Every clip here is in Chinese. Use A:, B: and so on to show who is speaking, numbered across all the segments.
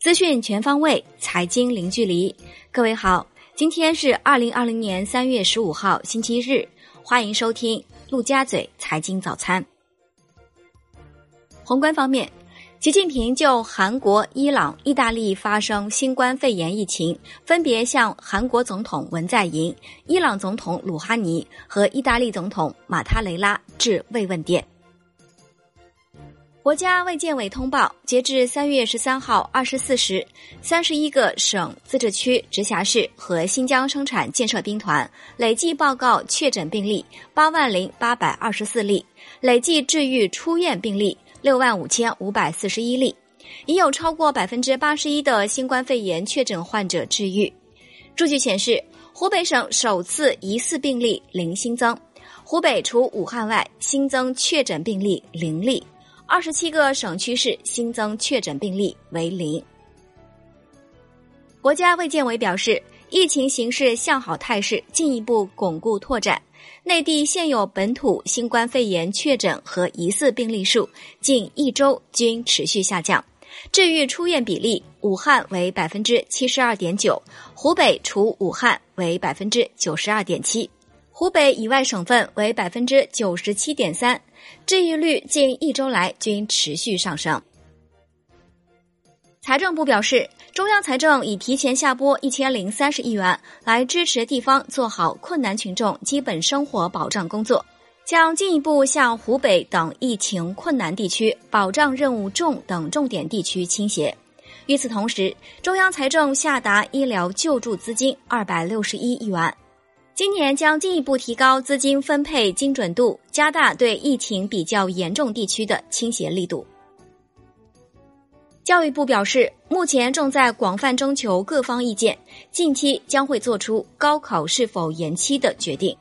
A: 资讯全方位，财经零距离。各位好，今天是二零二零年三月十五号，星期日，欢迎收听陆家嘴财经早餐。宏观方面。习近平就韩国、伊朗、意大利发生新冠肺炎疫情，分别向韩国总统文在寅、伊朗总统鲁哈尼和意大利总统马塔雷拉致慰问电。国家卫健委通报，截至三月十三号二十四时，三十一个省、自治区、直辖市和新疆生产建设兵团累计报告确诊病例八万零八百二十四例，累计治愈出院病例。六万五千五百四十一例，已有超过百分之八十一的新冠肺炎确诊患者治愈。数据显示，湖北省首次疑似病例零新增，湖北除武汉外新增确诊病例零例，二十七个省区市新增确诊病例为零。国家卫健委表示，疫情形势向好态势进一步巩固拓展。内地现有本土新冠肺炎确诊和疑似病例数近一周均持续下降，治愈出院比例，武汉为百分之七十二点九，湖北除武汉为百分之九十二点七，湖北以外省份为百分之九十七点三，治愈率近一周来均持续上升。财政部表示。中央财政已提前下拨一千零三十亿元，来支持地方做好困难群众基本生活保障工作，将进一步向湖北等疫情困难地区、保障任务重等重点地区倾斜。与此同时，中央财政下达医疗救助资金二百六十一亿元，今年将进一步提高资金分配精准度，加大对疫情比较严重地区的倾斜力度。教育部表示，目前正在广泛征求各方意见，近期将会做出高考是否延期的决定。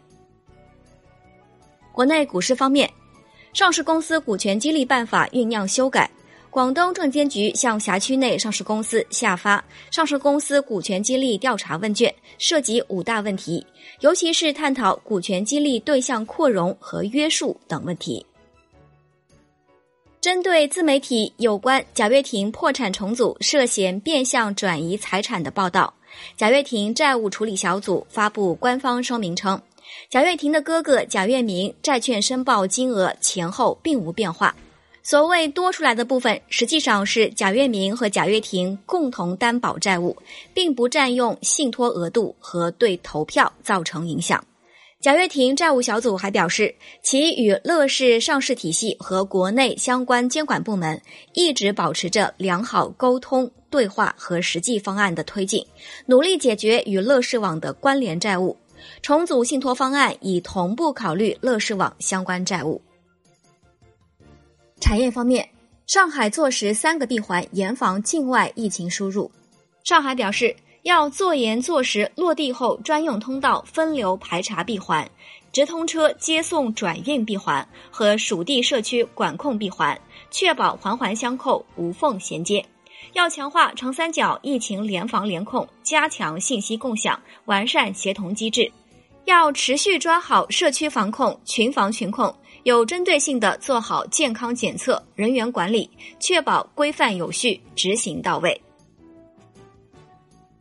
A: 国内股市方面，上市公司股权激励办法酝酿修改，广东证监局向辖区内上市公司下发上市公司股权激励调查问卷，涉及五大问题，尤其是探讨股权激励对象扩容和约束等问题。针对自媒体有关贾跃亭破产重组涉嫌变相转移财产的报道，贾跃亭债务处理小组发布官方声明称，贾跃亭的哥哥贾跃明债券申报金额前后并无变化，所谓多出来的部分，实际上是贾跃明和贾跃亭共同担保债务，并不占用信托额度和对投票造成影响。贾跃亭债务小组还表示，其与乐视上市体系和国内相关监管部门一直保持着良好沟通、对话和实际方案的推进，努力解决与乐视网的关联债务。重组信托方案已同步考虑乐视网相关债务。产业方面，上海坐实三个闭环，严防境外疫情输入。上海表示。要做严做实落地后专用通道分流排查闭环、直通车接送转运闭环和属地社区管控闭环，确保环环相扣、无缝衔接。要强化长三角疫情联防联控，加强信息共享，完善协同机制。要持续抓好社区防控、群防群控，有针对性的做好健康检测、人员管理，确保规范有序、执行到位。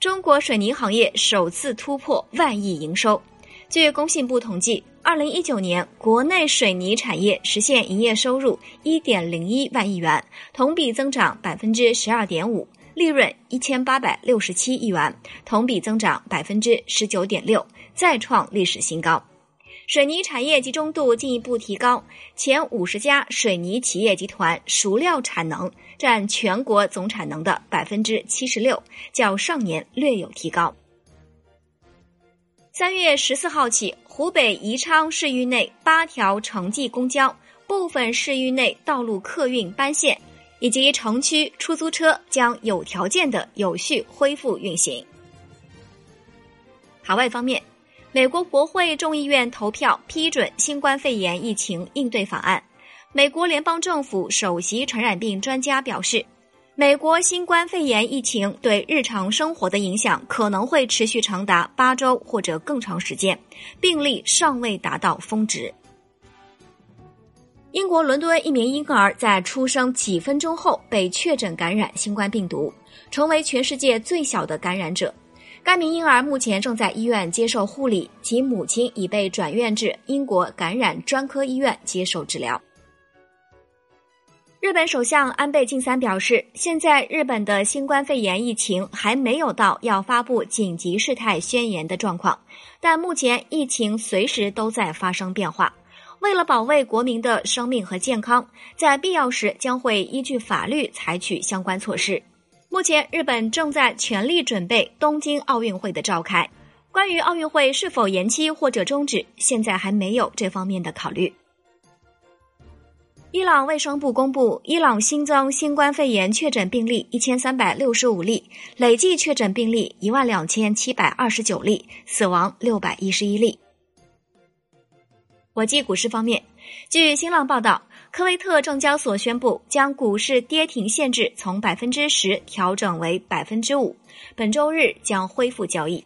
A: 中国水泥行业首次突破万亿营收。据工信部统计，二零一九年国内水泥产业实现营业收入一点零一万亿元，同比增长百分之十二点五，利润一千八百六十七亿元，同比增长百分之十九点六，再创历史新高。水泥产业集中度进一步提高，前五十家水泥企业集团熟料产能占全国总产能的百分之七十六，较上年略有提高。三月十四号起，湖北宜昌市域内八条城际公交、部分市域内道路客运班线以及城区出租车将有条件的有序恢复运行。海外方面。美国国会众议院投票批准新冠肺炎疫情应对法案。美国联邦政府首席传染病专家表示，美国新冠肺炎疫情对日常生活的影响可能会持续长达八周或者更长时间，病例尚未达到峰值。英国伦敦一名婴儿在出生几分钟后被确诊感染新冠病毒，成为全世界最小的感染者。该名婴儿目前正在医院接受护理，其母亲已被转院至英国感染专科医院接受治疗。日本首相安倍晋三表示，现在日本的新冠肺炎疫情还没有到要发布紧急事态宣言的状况，但目前疫情随时都在发生变化。为了保卫国民的生命和健康，在必要时将会依据法律采取相关措施。目前，日本正在全力准备东京奥运会的召开。关于奥运会是否延期或者终止，现在还没有这方面的考虑。伊朗卫生部公布，伊朗新增新冠肺炎确诊病例一千三百六十五例，累计确诊病例一万两千七百二十九例，死亡六百一十一例。国际股市方面，据新浪报道，科威特证交所宣布将股市跌停限制从百分之十调整为百分之五，本周日将恢复交易。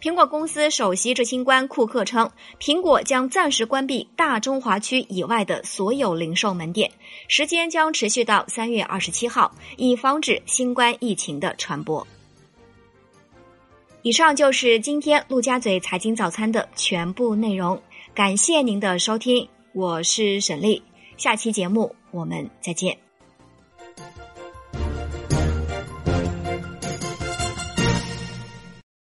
A: 苹果公司首席执行官库克称，苹果将暂时关闭大中华区以外的所有零售门店，时间将持续到三月二十七号，以防止新冠疫情的传播。以上就是今天陆家嘴财经早餐的全部内容，感谢您的收听，我是沈丽，下期节目我们再见。